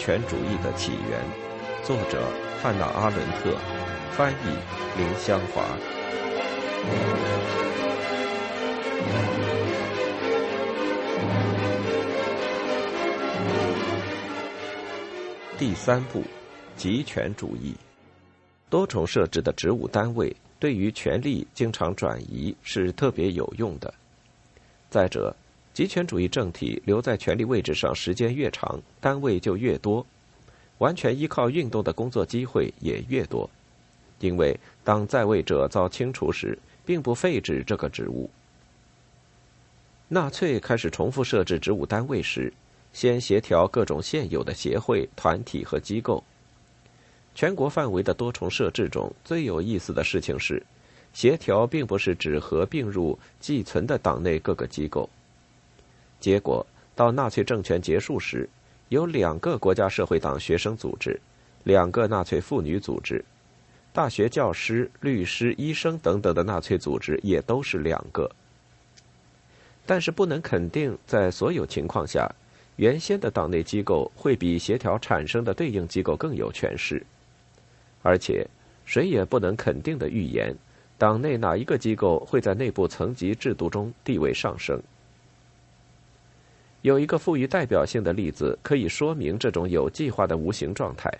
权主义的起源，作者汉娜·阿伦特，翻译林香华。第三步，集权主义。多重设置的职务单位对于权力经常转移是特别有用的。再者，集权主义政体留在权力位置上时间越长，单位就越多，完全依靠运动的工作机会也越多。因为当在位者遭清除时，并不废止这个职务。纳粹开始重复设置职务单位时，先协调各种现有的协会、团体和机构。全国范围的多重设置中最有意思的事情是，协调并不是指合并入寄存的党内各个机构。结果，到纳粹政权结束时，有两个国家社会党学生组织，两个纳粹妇女组织，大学教师、律师、医生等等的纳粹组织也都是两个。但是不能肯定，在所有情况下，原先的党内机构会比协调产生的对应机构更有权势。而且，谁也不能肯定的预言，党内哪一个机构会在内部层级制度中地位上升。有一个富于代表性的例子可以说明这种有计划的无形状态。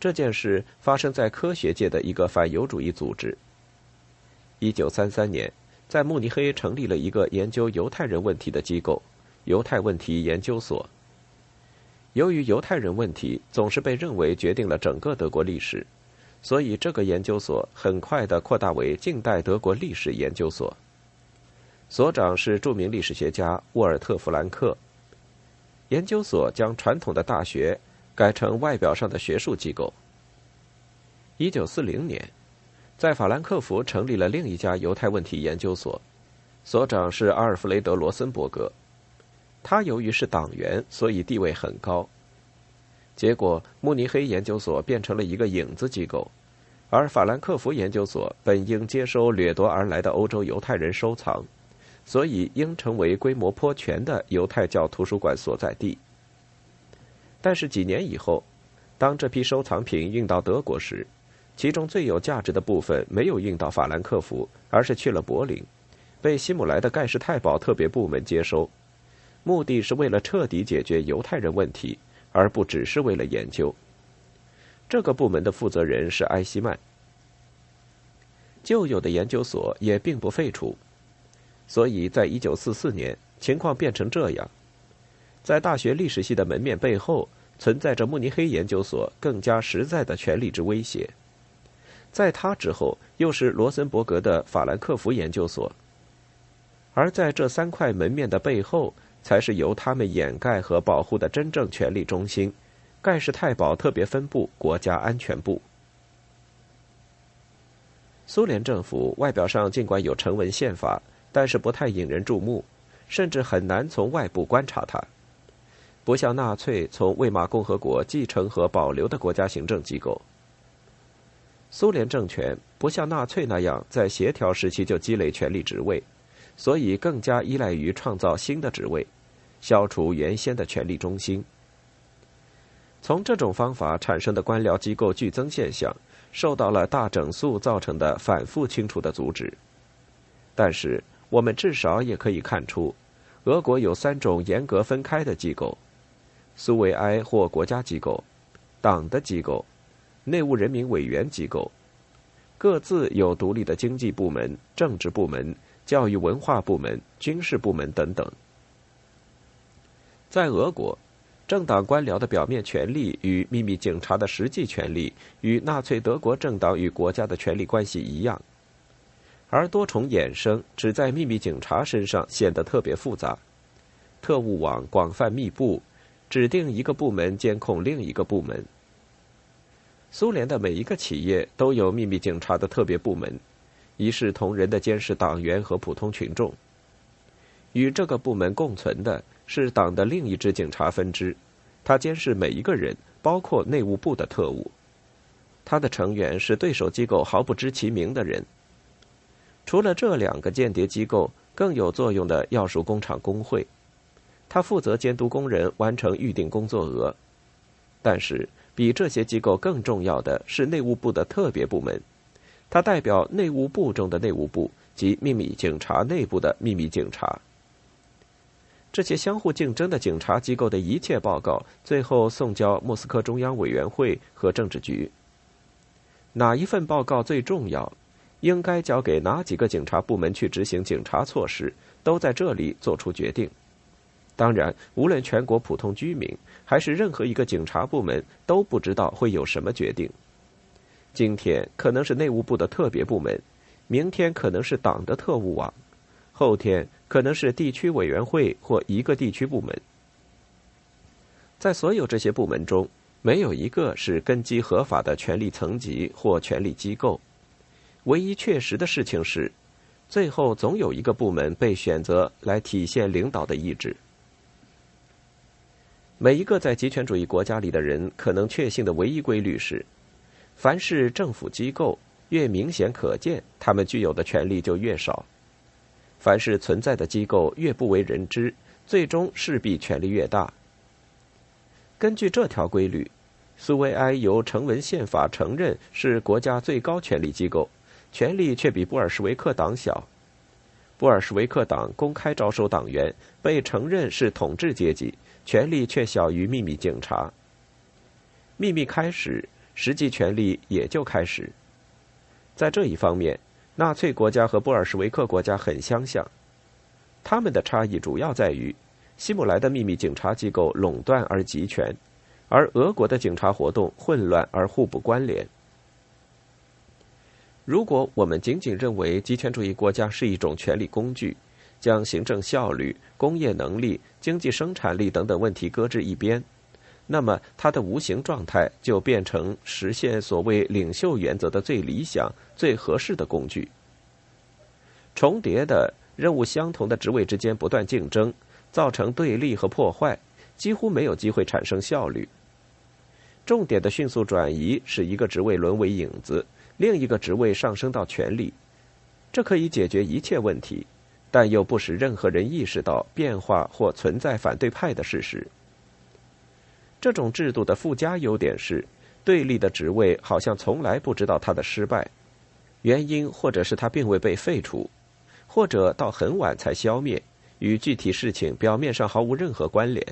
这件事发生在科学界的一个反犹主义组织。一九三三年，在慕尼黑成立了一个研究犹太人问题的机构——犹太问题研究所。由于犹太人问题总是被认为决定了整个德国历史，所以这个研究所很快的扩大为近代德国历史研究所。所长是著名历史学家沃尔特·弗兰克。研究所将传统的大学改成外表上的学术机构。一九四零年，在法兰克福成立了另一家犹太问题研究所，所长是阿尔弗雷德·罗森伯格。他由于是党员，所以地位很高。结果，慕尼黑研究所变成了一个影子机构，而法兰克福研究所本应接收掠夺而来的欧洲犹太人收藏。所以，应成为规模颇全的犹太教图书馆所在地。但是几年以后，当这批收藏品运到德国时，其中最有价值的部分没有运到法兰克福，而是去了柏林，被希姆莱的盖世太保特别部门接收，目的是为了彻底解决犹太人问题，而不只是为了研究。这个部门的负责人是埃希曼。旧有的研究所也并不废除。所以在一九四四年，情况变成这样：在大学历史系的门面背后，存在着慕尼黑研究所更加实在的权力之威胁。在他之后，又是罗森伯格的法兰克福研究所。而在这三块门面的背后，才是由他们掩盖和保护的真正权力中心——盖世太保特别分部国家安全部。苏联政府外表上尽管有成文宪法。但是不太引人注目，甚至很难从外部观察它，不像纳粹从魏玛共和国继承和保留的国家行政机构。苏联政权不像纳粹那样在协调时期就积累权力职位，所以更加依赖于创造新的职位，消除原先的权力中心。从这种方法产生的官僚机构剧增现象，受到了大整肃造成的反复清除的阻止，但是。我们至少也可以看出，俄国有三种严格分开的机构：苏维埃或国家机构、党的机构、内务人民委员机构，各自有独立的经济部门、政治部门、教育文化部门、军事部门等等。在俄国，政党官僚的表面权力与秘密警察的实际权力，与纳粹德国政党与国家的权力关系一样。而多重衍生只在秘密警察身上显得特别复杂，特务网广泛密布，指定一个部门监控另一个部门。苏联的每一个企业都有秘密警察的特别部门，一视同仁的监视党员和普通群众。与这个部门共存的是党的另一支警察分支，它监视每一个人，包括内务部的特务。它的成员是对手机构毫不知其名的人。除了这两个间谍机构，更有作用的要数工厂工会，它负责监督工人完成预定工作额，但是，比这些机构更重要的是内务部的特别部门，它代表内务部中的内务部及秘密警察内部的秘密警察。这些相互竞争的警察机构的一切报告，最后送交莫斯科中央委员会和政治局。哪一份报告最重要，应该交给哪几个警察部门去执行警察措施，都在这里做出决定。当然，无论全国普通居民还是任何一个警察部门，都不知道会有什么决定。今天可能是内务部的特别部门，明天可能是党的特务网。后天可能是地区委员会或一个地区部门，在所有这些部门中，没有一个是根基合法的权力层级或权力机构。唯一确实的事情是，最后总有一个部门被选择来体现领导的意志。每一个在极权主义国家里的人可能确信的唯一规律是：凡是政府机构越明显可见，他们具有的权力就越少。凡是存在的机构越不为人知，最终势必权力越大。根据这条规律，苏维埃由成文宪法承认是国家最高权力机构，权力却比布尔什维克党小。布尔什维克党公开招收党员，被承认是统治阶级，权力却小于秘密警察。秘密开始，实际权力也就开始。在这一方面。纳粹国家和布尔什维克国家很相像，他们的差异主要在于，希姆莱的秘密警察机构垄断而集权，而俄国的警察活动混乱而互不关联。如果我们仅仅认为极权主义国家是一种权力工具，将行政效率、工业能力、经济生产力等等问题搁置一边，那么它的无形状态就变成实现所谓领袖原则的最理想。最合适的工具。重叠的任务、相同的职位之间不断竞争，造成对立和破坏，几乎没有机会产生效率。重点的迅速转移使一个职位沦为影子，另一个职位上升到权力，这可以解决一切问题，但又不使任何人意识到变化或存在反对派的事实。这种制度的附加优点是，对立的职位好像从来不知道它的失败。原因，或者是它并未被废除，或者到很晚才消灭，与具体事情表面上毫无任何关联。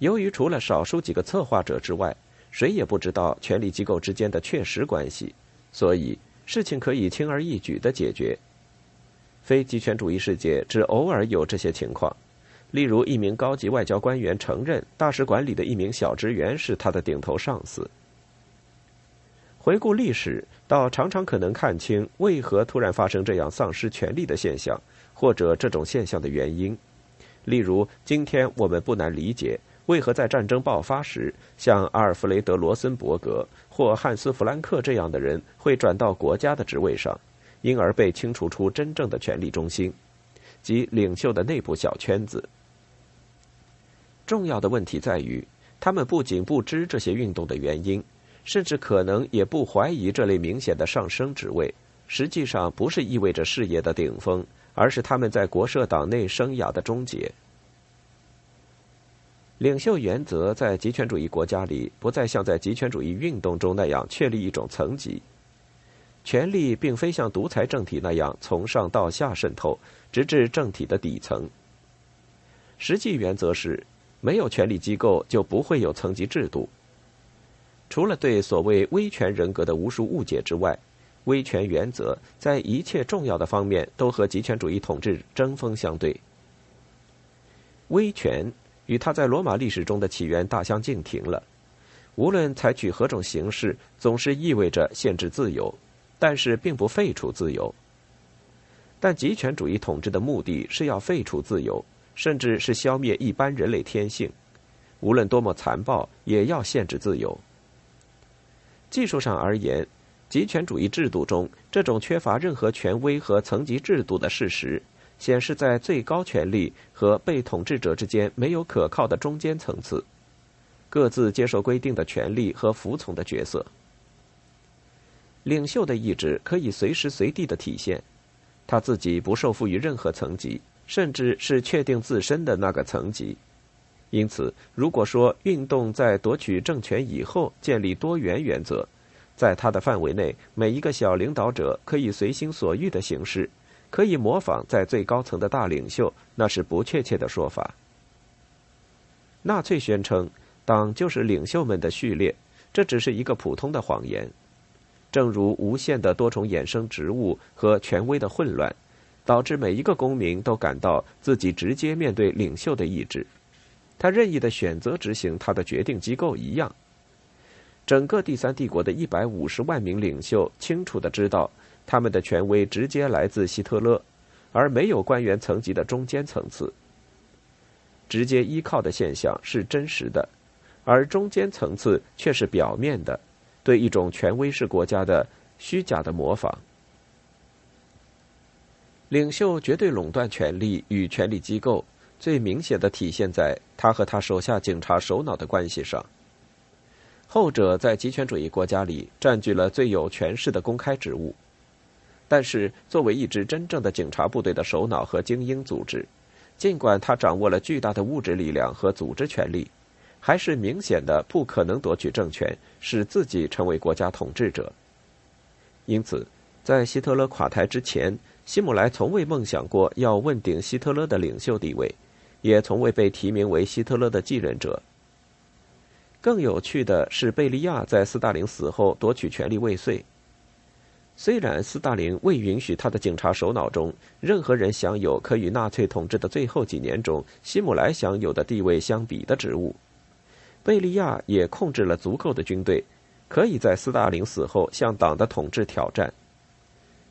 由于除了少数几个策划者之外，谁也不知道权力机构之间的确实关系，所以事情可以轻而易举的解决。非极权主义世界只偶尔有这些情况，例如一名高级外交官员承认大使馆里的一名小职员是他的顶头上司。回顾历史，倒常常可能看清为何突然发生这样丧失权力的现象，或者这种现象的原因。例如，今天我们不难理解为何在战争爆发时，像阿尔弗雷德·罗森伯格或汉斯·弗兰克这样的人会转到国家的职位上，因而被清除出真正的权力中心，即领袖的内部小圈子。重要的问题在于，他们不仅不知这些运动的原因。甚至可能也不怀疑这类明显的上升职位，实际上不是意味着事业的顶峰，而是他们在国社党内生涯的终结。领袖原则在极权主义国家里不再像在极权主义运动中那样确立一种层级，权力并非像独裁政体那样从上到下渗透，直至政体的底层。实际原则是，没有权力机构就不会有层级制度。除了对所谓威权人格的无数误解之外，威权原则在一切重要的方面都和极权主义统治针锋相对。威权与他在罗马历史中的起源大相径庭了。无论采取何种形式，总是意味着限制自由，但是并不废除自由。但极权主义统治的目的是要废除自由，甚至是消灭一般人类天性。无论多么残暴，也要限制自由。技术上而言，极权主义制度中这种缺乏任何权威和层级制度的事实，显示在最高权力和被统治者之间没有可靠的中间层次，各自接受规定的权利和服从的角色。领袖的意志可以随时随地的体现，他自己不受缚于任何层级，甚至是确定自身的那个层级。因此，如果说运动在夺取政权以后建立多元原则，在它的范围内，每一个小领导者可以随心所欲的行事，可以模仿在最高层的大领袖，那是不确切的说法。纳粹宣称，党就是领袖们的序列，这只是一个普通的谎言。正如无限的多重衍生职务和权威的混乱，导致每一个公民都感到自己直接面对领袖的意志，他任意的选择执行他的决定机构一样。整个第三帝国的一百五十万名领袖清楚的知道，他们的权威直接来自希特勒，而没有官员层级的中间层次。直接依靠的现象是真实的，而中间层次却是表面的，对一种权威式国家的虚假的模仿。领袖绝对垄断权力与权力机构，最明显的体现在他和他手下警察首脑的关系上。后者在极权主义国家里占据了最有权势的公开职务，但是作为一支真正的警察部队的首脑和精英组织，尽管他掌握了巨大的物质力量和组织权力，还是明显的不可能夺取政权，使自己成为国家统治者。因此，在希特勒垮台之前，希姆莱从未梦想过要问鼎希特勒的领袖地位，也从未被提名为希特勒的继任者。更有趣的是，贝利亚在斯大林死后夺取权力未遂。虽然斯大林未允许他的警察首脑中任何人享有可与纳粹统治的最后几年中希姆莱享有的地位相比的职务，贝利亚也控制了足够的军队，可以在斯大林死后向党的统治挑战。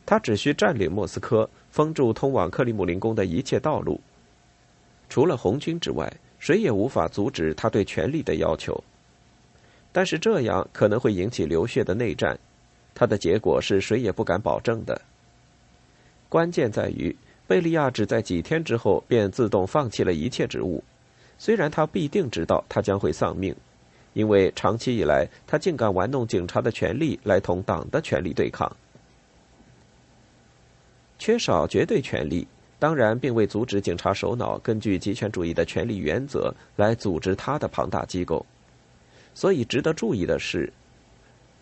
他只需占领莫斯科，封住通往克里姆林宫的一切道路。除了红军之外，谁也无法阻止他对权力的要求。但是这样可能会引起流血的内战，它的结果是谁也不敢保证的。关键在于，贝利亚只在几天之后便自动放弃了一切职务，虽然他必定知道他将会丧命，因为长期以来他竟敢玩弄警察的权力来同党的权力对抗。缺少绝对权力，当然并未阻止警察首脑根据极权主义的权力原则来组织他的庞大机构。所以，值得注意的是，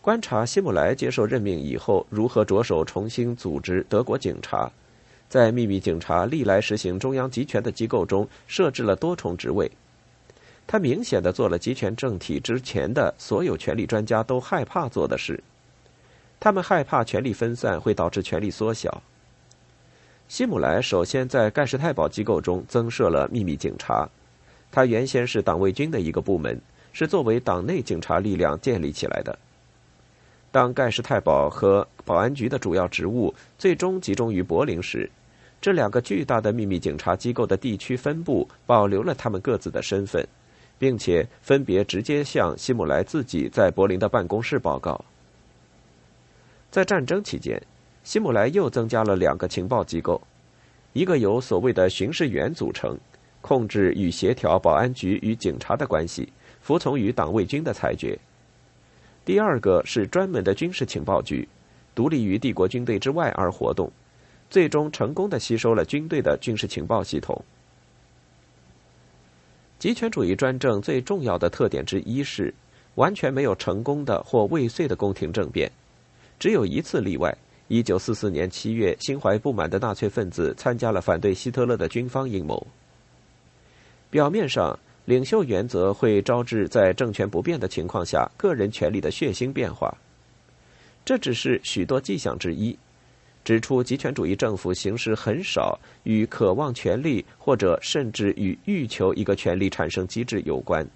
观察希姆莱接受任命以后如何着手重新组织德国警察，在秘密警察历来实行中央集权的机构中设置了多重职位。他明显的做了集权政体之前的所有权力专家都害怕做的事。他们害怕权力分散会导致权力缩小。希姆莱首先在盖世太保机构中增设了秘密警察，他原先是党卫军的一个部门。是作为党内警察力量建立起来的。当盖世太保和保安局的主要职务最终集中于柏林时，这两个巨大的秘密警察机构的地区分部保留了他们各自的身份，并且分别直接向希姆莱自己在柏林的办公室报告。在战争期间，希姆莱又增加了两个情报机构，一个由所谓的巡视员组成，控制与协调保安局与警察的关系。服从于党卫军的裁决。第二个是专门的军事情报局，独立于帝国军队之外而活动，最终成功的吸收了军队的军事情报系统。极权主义专政最重要的特点之一是，完全没有成功的或未遂的宫廷政变，只有一次例外：一九四四年七月，心怀不满的纳粹分子参加了反对希特勒的军方阴谋。表面上。领袖原则会招致在政权不变的情况下个人权力的血腥变化，这只是许多迹象之一，指出极权主义政府形式很少与渴望权力或者甚至与欲求一个权力产生机制有关，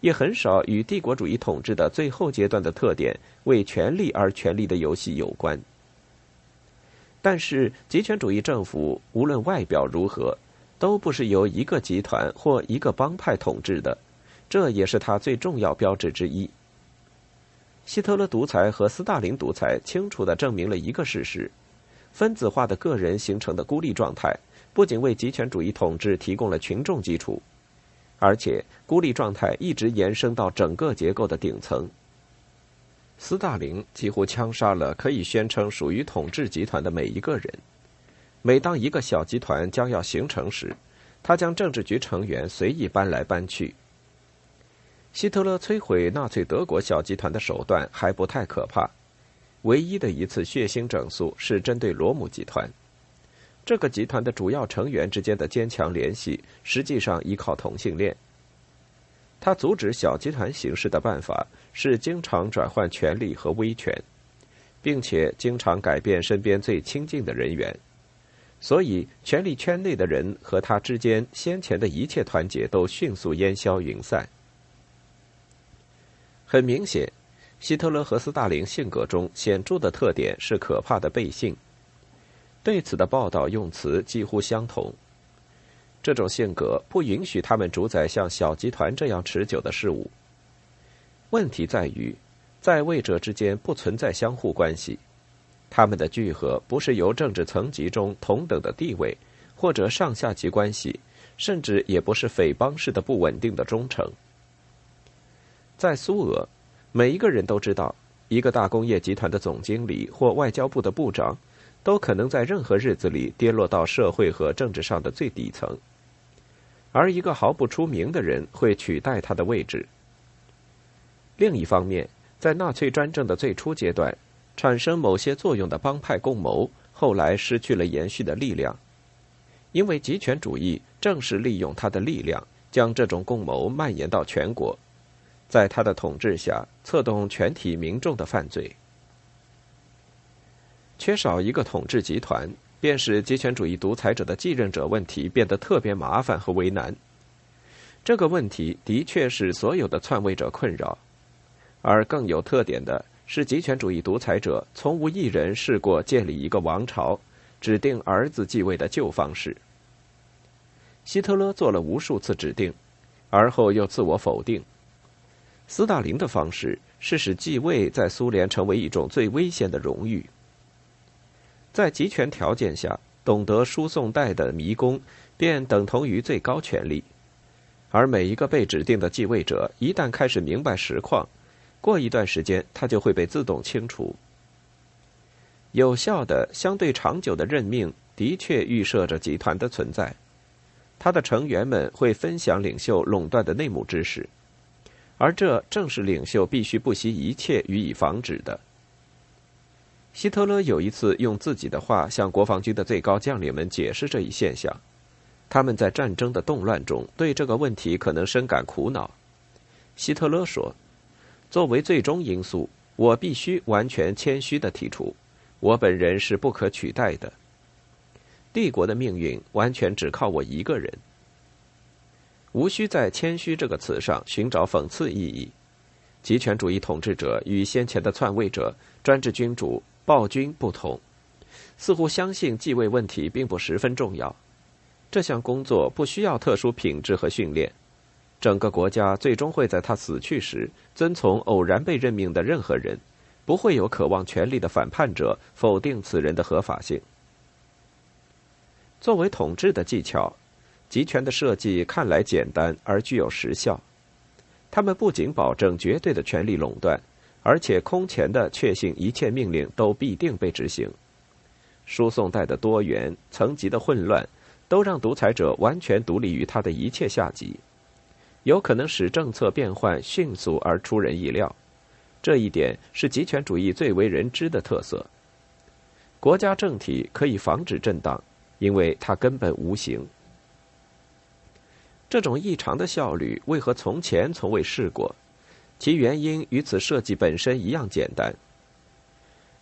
也很少与帝国主义统治的最后阶段的特点为权力而权力的游戏有关。但是极权主义政府无论外表如何。都不是由一个集团或一个帮派统治的，这也是他最重要标志之一。希特勒独裁和斯大林独裁清楚的证明了一个事实：分子化的个人形成的孤立状态，不仅为极权主义统治提供了群众基础，而且孤立状态一直延伸到整个结构的顶层。斯大林几乎枪杀了可以宣称属于统治集团的每一个人。每当一个小集团将要形成时，他将政治局成员随意搬来搬去。希特勒摧毁纳粹德国小集团的手段还不太可怕，唯一的一次血腥整肃是针对罗姆集团。这个集团的主要成员之间的坚强联系，实际上依靠同性恋。他阻止小集团行事的办法是经常转换权力和威权，并且经常改变身边最亲近的人员，所以权力圈内的人和他之间先前的一切团结都迅速烟消云散。很明显，希特勒和斯大林性格中显著的特点是可怕的背信。对此的报道用词几乎相同。这种性格不允许他们主宰像小集团这样持久的事物。问题在于，在位者之间不存在相互关系，他们的聚合不是由政治层级中同等的地位或者上下级关系，甚至也不是匪帮式的不稳定的忠诚。在苏俄，每一个人都知道，一个大工业集团的总经理或外交部的部长，都可能在任何日子里跌落到社会和政治上的最底层。而一个毫不出名的人会取代他的位置。另一方面，在纳粹专政的最初阶段，产生某些作用的帮派共谋，后来失去了延续的力量，因为极权主义正是利用他的力量，将这种共谋蔓延到全国，在他的统治下，策动全体民众的犯罪。缺少一个统治集团。便使极权主义独裁者的继任者问题变得特别麻烦和为难。这个问题的确是所有的篡位者困扰，而更有特点的是，极权主义独裁者从无一人试过建立一个王朝、指定儿子继位的旧方式。希特勒做了无数次指定，而后又自我否定。斯大林的方式是使继位在苏联成为一种最危险的荣誉。在集权条件下，懂得输送带的迷宫便等同于最高权力，而每一个被指定的继位者一旦开始明白实况，过一段时间他就会被自动清除。有效的、相对长久的任命的确预设着集团的存在，他的成员们会分享领袖垄断的内幕知识，而这正是领袖必须不惜一切予以防止的。希特勒有一次用自己的话向国防军的最高将领们解释这一现象，他们在战争的动乱中对这个问题可能深感苦恼。希特勒说：“作为最终因素，我必须完全谦虚地提出，我本人是不可取代的。帝国的命运完全只靠我一个人。”无需在“谦虚”这个词上寻找讽刺意义。极权主义统治者与先前的篡位者、专制君主。暴君不同，似乎相信继位问题并不十分重要。这项工作不需要特殊品质和训练。整个国家最终会在他死去时遵从偶然被任命的任何人，不会有渴望权力的反叛者否定此人的合法性。作为统治的技巧，集权的设计看来简单而具有实效。他们不仅保证绝对的权力垄断。而且空前的确信一切命令都必定被执行，输送带的多元、层级的混乱，都让独裁者完全独立于他的一切下级，有可能使政策变换迅速而出人意料。这一点是极权主义最为人知的特色。国家政体可以防止震荡，因为它根本无形。这种异常的效率，为何从前从未试过？其原因与此设计本身一样简单。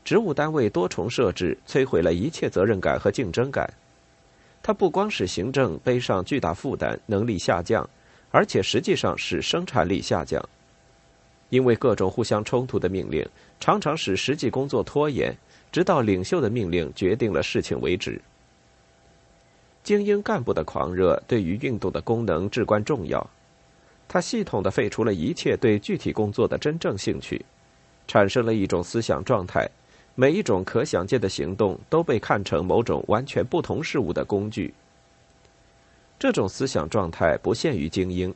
职务单位多重设置摧毁了一切责任感和竞争感。它不光使行政背上巨大负担，能力下降，而且实际上使生产力下降。因为各种互相冲突的命令常常使实际工作拖延，直到领袖的命令决定了事情为止。精英干部的狂热对于运动的功能至关重要。他系统的废除了一切对具体工作的真正兴趣，产生了一种思想状态，每一种可想见的行动都被看成某种完全不同事物的工具。这种思想状态不限于精英，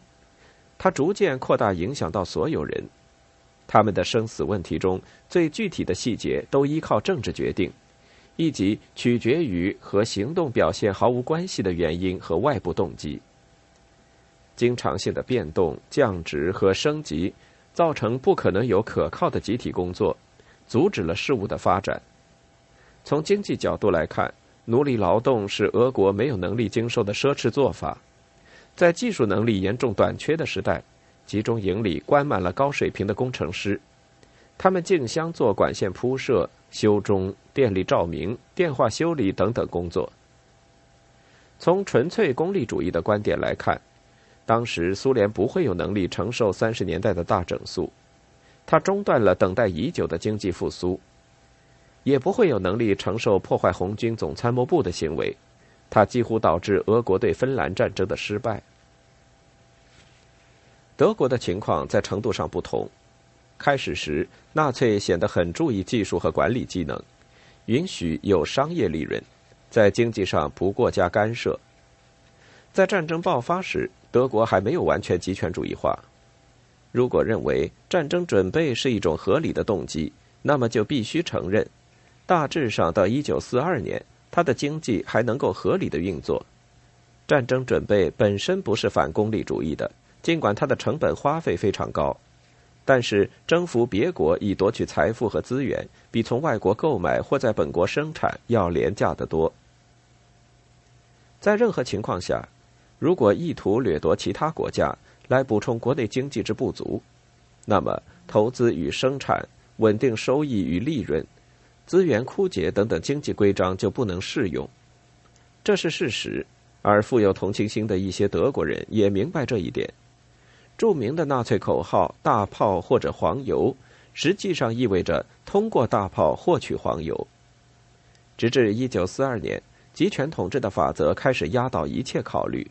它逐渐扩大，影响到所有人。他们的生死问题中最具体的细节都依靠政治决定，以及取决于和行动表现毫无关系的原因和外部动机。经常性的变动、降职和升级，造成不可能有可靠的集体工作，阻止了事物的发展。从经济角度来看，奴隶劳动是俄国没有能力经受的奢侈做法。在技术能力严重短缺的时代，集中营里关满了高水平的工程师，他们竞相做管线铺设、修中、电力照明、电话修理等等工作。从纯粹功利主义的观点来看，当时苏联不会有能力承受三十年代的大整肃，它中断了等待已久的经济复苏。也不会有能力承受破坏红军总参谋部的行为，它几乎导致俄国对芬兰战争的失败。德国的情况在程度上不同。开始时，纳粹显得很注意技术和管理技能，允许有商业利润，在经济上不过加干涉。在战争爆发时，德国还没有完全极权主义化。如果认为战争准备是一种合理的动机，那么就必须承认。大致上，到一九四二年，他的经济还能够合理的运作。战争准备本身不是反功利主义的，尽管它的成本花费非常高，但是征服别国以夺取财富和资源，比从外国购买或在本国生产要廉价得多。在任何情况下，如果意图掠夺其他国家来补充国内经济之不足，那么投资与生产、稳定收益与利润。资源枯竭等等经济规章就不能适用，这是事实。而富有同情心的一些德国人也明白这一点。著名的纳粹口号“大炮或者黄油”实际上意味着通过大炮获取黄油。直至一九四二年，集权统治的法则开始压倒一切考虑。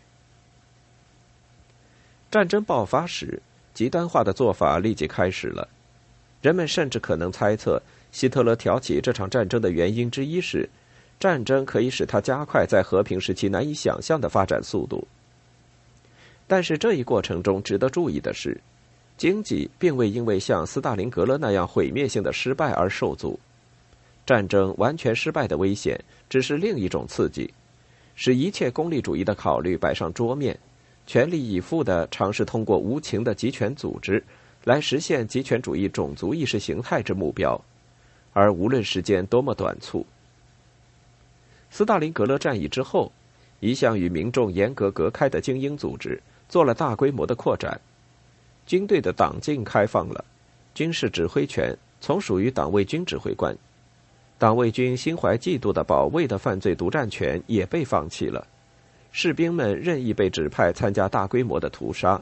战争爆发时，极端化的做法立即开始了。人们甚至可能猜测。希特勒挑起这场战争的原因之一是，战争可以使他加快在和平时期难以想象的发展速度。但是这一过程中值得注意的是，经济并未因为像斯大林格勒那样毁灭性的失败而受阻。战争完全失败的危险只是另一种刺激，使一切功利主义的考虑摆上桌面，全力以赴地尝试通过无情的集权组织来实现集权主义种族意识形态之目标。而无论时间多么短促，斯大林格勒战役之后，一向与民众严格隔开的精英组织做了大规模的扩展，军队的党禁开放了，军事指挥权从属于党卫军指挥官，党卫军心怀嫉妒的保卫的犯罪独占权也被放弃了，士兵们任意被指派参加大规模的屠杀，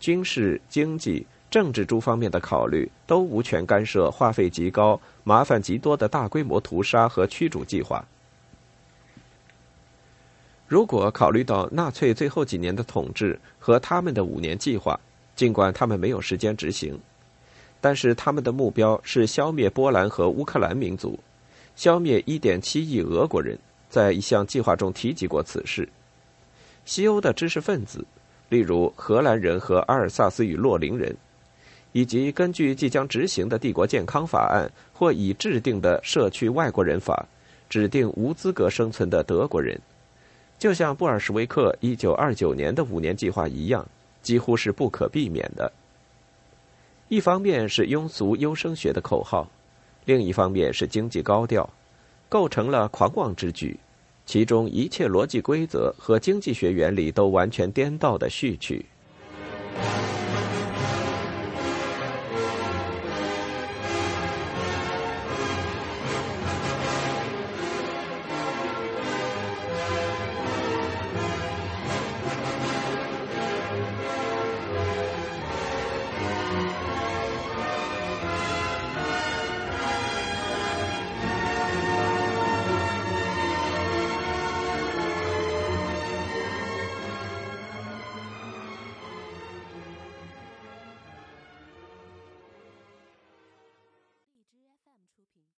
军事经济。政治诸方面的考虑都无权干涉花费极高、麻烦极多的大规模屠杀和驱逐计划。如果考虑到纳粹最后几年的统治和他们的五年计划，尽管他们没有时间执行，但是他们的目标是消灭波兰和乌克兰民族，消灭1.7亿俄国人，在一项计划中提及过此事。西欧的知识分子，例如荷兰人和阿尔萨斯与洛林人。以及根据即将执行的帝国健康法案或已制定的社区外国人法，指定无资格生存的德国人，就像布尔什维克一九二九年的五年计划一样，几乎是不可避免的。一方面是庸俗优生学的口号，另一方面是经济高调，构成了狂妄之举，其中一切逻辑规则和经济学原理都完全颠倒的序曲。